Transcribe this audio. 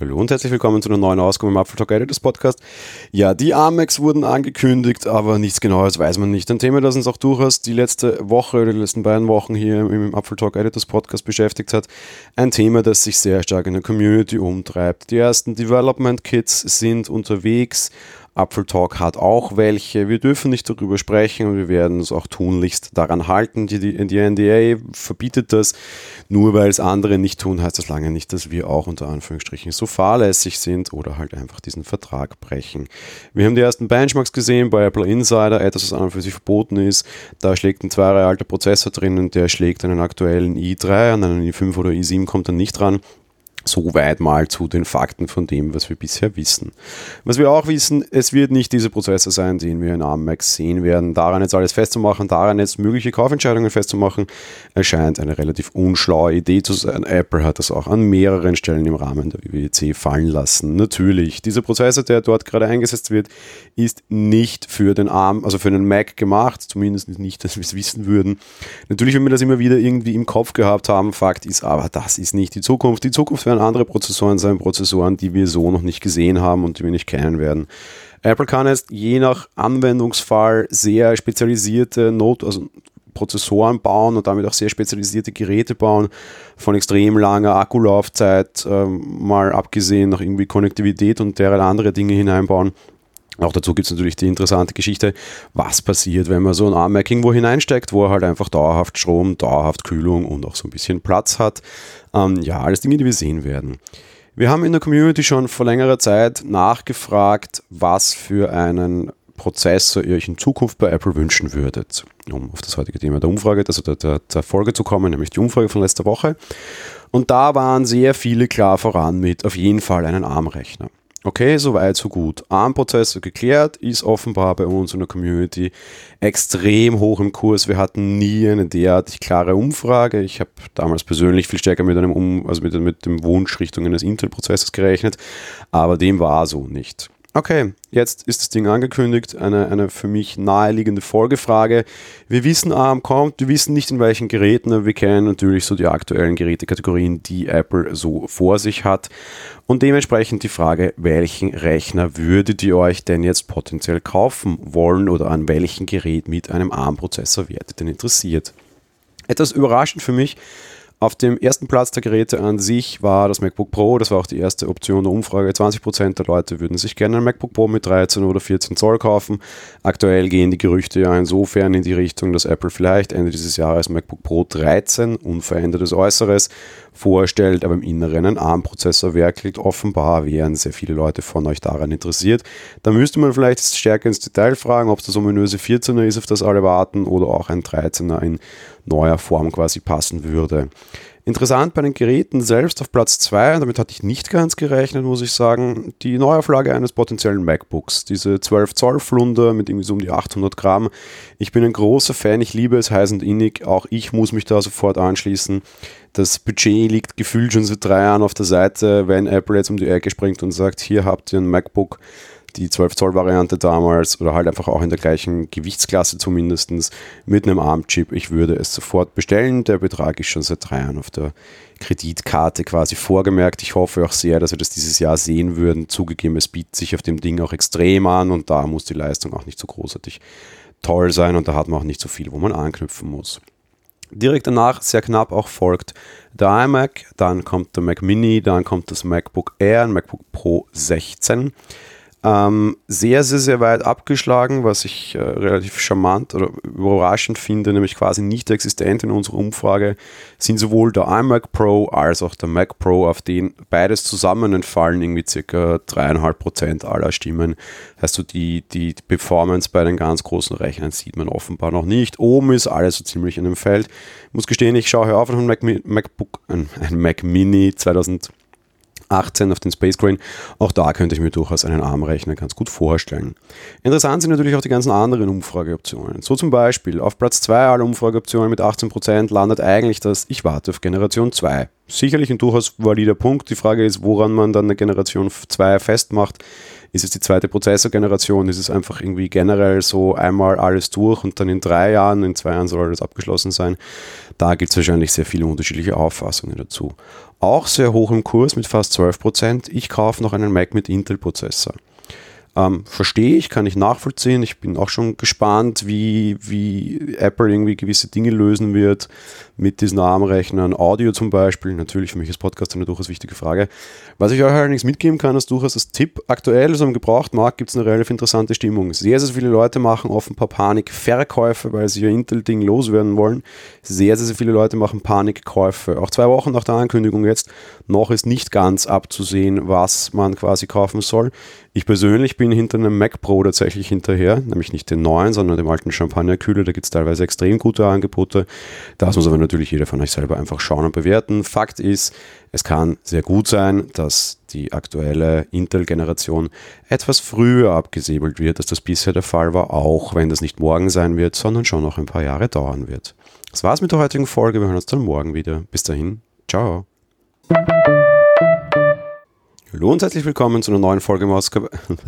Hallo und herzlich willkommen zu einer neuen Ausgabe im Apfel Talk Editors Podcast. Ja, die Amex wurden angekündigt, aber nichts Genaues weiß man nicht. Ein Thema, das uns auch durchaus die letzte Woche oder die letzten beiden Wochen hier im Apfel Talk Editors Podcast beschäftigt hat. Ein Thema, das sich sehr stark in der Community umtreibt. Die ersten Development Kits sind unterwegs Apfel Talk hat auch welche. Wir dürfen nicht darüber sprechen und wir werden uns auch tunlichst daran halten. Die, die, die NDA verbietet das. Nur weil es andere nicht tun, heißt das lange nicht, dass wir auch unter Anführungsstrichen so fahrlässig sind oder halt einfach diesen Vertrag brechen. Wir haben die ersten Benchmarks gesehen bei Apple Insider, etwas, was an und für sich verboten ist. Da schlägt ein zwei Jahre alter Prozessor drin und der schlägt einen aktuellen i3 an, einen i5 oder i7 kommt dann nicht dran. Soweit mal zu den Fakten von dem, was wir bisher wissen. Was wir auch wissen, es wird nicht dieser Prozessor sein, den wir in ARM-Max sehen werden. Daran jetzt alles festzumachen, daran jetzt mögliche Kaufentscheidungen festzumachen, erscheint eine relativ unschlaue Idee zu sein. Apple hat das auch an mehreren Stellen im Rahmen der WWDC fallen lassen. Natürlich, dieser Prozessor, der dort gerade eingesetzt wird, ist nicht für den ARM, also für den Mac gemacht, zumindest nicht, dass wir es wissen würden. Natürlich, wenn wir das immer wieder irgendwie im Kopf gehabt haben, Fakt ist aber, das ist nicht die Zukunft. Die Zukunft werden andere Prozessoren sein, Prozessoren, die wir so noch nicht gesehen haben und die wir nicht kennen werden. Apple kann jetzt je nach Anwendungsfall sehr spezialisierte Not also Prozessoren bauen und damit auch sehr spezialisierte Geräte bauen, von extrem langer Akkulaufzeit, ähm, mal abgesehen noch irgendwie Konnektivität und derlei andere Dinge hineinbauen. Auch dazu gibt es natürlich die interessante Geschichte, was passiert, wenn man so ein ARM-Mac irgendwo hineinsteckt, wo er halt einfach dauerhaft Strom, dauerhaft Kühlung und auch so ein bisschen Platz hat. Ähm, ja, alles Dinge, die wir sehen werden. Wir haben in der Community schon vor längerer Zeit nachgefragt, was für einen Prozessor ihr euch in Zukunft bei Apple wünschen würdet, um auf das heutige Thema der Umfrage, also der, der, der Folge zu kommen, nämlich die Umfrage von letzter Woche. Und da waren sehr viele klar voran mit auf jeden Fall einen ARM-Rechner. Okay, soweit, so gut. ARM-Prozessor geklärt, ist offenbar bei uns in der Community extrem hoch im Kurs. Wir hatten nie eine derartig klare Umfrage. Ich habe damals persönlich viel stärker mit einem um also mit, mit dem Wunsch Richtung eines Intel-Prozessors gerechnet, aber dem war so nicht. Okay, jetzt ist das Ding angekündigt. Eine, eine für mich naheliegende Folgefrage. Wir wissen, ARM kommt, wir wissen nicht in welchen Geräten, wir kennen natürlich so die aktuellen Gerätekategorien, die Apple so vor sich hat. Und dementsprechend die Frage, welchen Rechner würdet ihr euch denn jetzt potenziell kaufen wollen oder an welchem Gerät mit einem ARM-Prozessor werdet denn interessiert? Etwas überraschend für mich auf dem ersten Platz der Geräte an sich war das MacBook Pro, das war auch die erste Option der Umfrage. 20% der Leute würden sich gerne ein MacBook Pro mit 13 oder 14 Zoll kaufen. Aktuell gehen die Gerüchte ja insofern in die Richtung, dass Apple vielleicht Ende dieses Jahres MacBook Pro 13, unverändertes Äußeres, vorstellt, aber im Inneren ein ARM-Prozessor werkelt. Offenbar wären sehr viele Leute von euch daran interessiert. Da müsste man vielleicht stärker ins Detail fragen, ob es das ominöse 14er ist, auf das alle warten, oder auch ein 13er in neuer Form quasi passen würde. Interessant bei den Geräten selbst auf Platz 2, damit hatte ich nicht ganz gerechnet, muss ich sagen, die Neuauflage eines potenziellen MacBooks. Diese 12 Zoll Flunder mit irgendwie so um die 800 Gramm. Ich bin ein großer Fan, ich liebe es heiß und innig. Auch ich muss mich da sofort anschließen. Das Budget liegt gefühlt schon seit drei Jahren auf der Seite, wenn Apple jetzt um die Ecke springt und sagt, hier habt ihr ein MacBook die 12 Zoll Variante damals oder halt einfach auch in der gleichen Gewichtsklasse zumindest mit einem ARM-Chip. Ich würde es sofort bestellen. Der Betrag ist schon seit drei Jahren auf der Kreditkarte quasi vorgemerkt. Ich hoffe auch sehr, dass wir das dieses Jahr sehen würden. Zugegeben, es bietet sich auf dem Ding auch extrem an und da muss die Leistung auch nicht so großartig toll sein und da hat man auch nicht so viel, wo man anknüpfen muss. Direkt danach, sehr knapp auch folgt der iMac, dann kommt der Mac Mini, dann kommt das MacBook Air, ein MacBook Pro 16. Ähm, sehr, sehr, sehr weit abgeschlagen, was ich äh, relativ charmant oder überraschend finde, nämlich quasi nicht existent in unserer Umfrage, sind sowohl der iMac Pro als auch der Mac Pro, auf den beides zusammen entfallen, irgendwie circa 3,5% aller Stimmen. Heißt so, die, die Performance bei den ganz großen Rechnern sieht man offenbar noch nicht. Oben ist alles so ziemlich in dem Feld. Ich muss gestehen, ich schaue hier auf ein Mac, MacBook, ein, ein Mac Mini 2000 18 auf den Space Crane. Auch da könnte ich mir durchaus einen ARM-Rechner ganz gut vorstellen. Interessant sind natürlich auch die ganzen anderen Umfrageoptionen. So zum Beispiel auf Platz 2 aller Umfrageoptionen mit 18% landet eigentlich das Ich warte auf Generation 2. Sicherlich ein durchaus valider Punkt. Die Frage ist, woran man dann eine Generation 2 festmacht. Ist es die zweite Prozessorgeneration? Ist es einfach irgendwie generell so einmal alles durch und dann in drei Jahren, in zwei Jahren soll alles abgeschlossen sein? Da gibt es wahrscheinlich sehr viele unterschiedliche Auffassungen dazu. Auch sehr hoch im Kurs mit fast 12%. Ich kaufe noch einen Mac mit Intel-Prozessor. Ähm, Verstehe ich, kann ich nachvollziehen. Ich bin auch schon gespannt, wie, wie Apple irgendwie gewisse Dinge lösen wird mit diesen ARM-Rechnern. Audio zum Beispiel, natürlich für mich als Podcast eine durchaus wichtige Frage. Was ich euch allerdings mitgeben kann, ist durchaus als Tipp, aktuell so im Gebrauchtmarkt gibt es eine relativ interessante Stimmung. Sehr, sehr viele Leute machen offenbar Panikverkäufe, weil sie ihr Intel-Ding loswerden wollen. Sehr, sehr, sehr viele Leute machen Panikkäufe. Auch zwei Wochen nach der Ankündigung jetzt, noch ist nicht ganz abzusehen, was man quasi kaufen soll. Ich persönlich bin hinter einem Mac Pro tatsächlich hinterher, nämlich nicht den neuen, sondern dem alten Champagnerkühler. Da gibt es teilweise extrem gute Angebote. Das muss aber natürlich jeder von euch selber einfach schauen und bewerten. Fakt ist, es kann sehr gut sein, dass die aktuelle Intel-Generation etwas früher abgesäbelt wird, als das bisher der Fall war, auch wenn das nicht morgen sein wird, sondern schon noch ein paar Jahre dauern wird. Das war's mit der heutigen Folge. Wir hören uns dann morgen wieder. Bis dahin, ciao. Hallo und herzlich willkommen zu einer neuen Folge Ausgabe.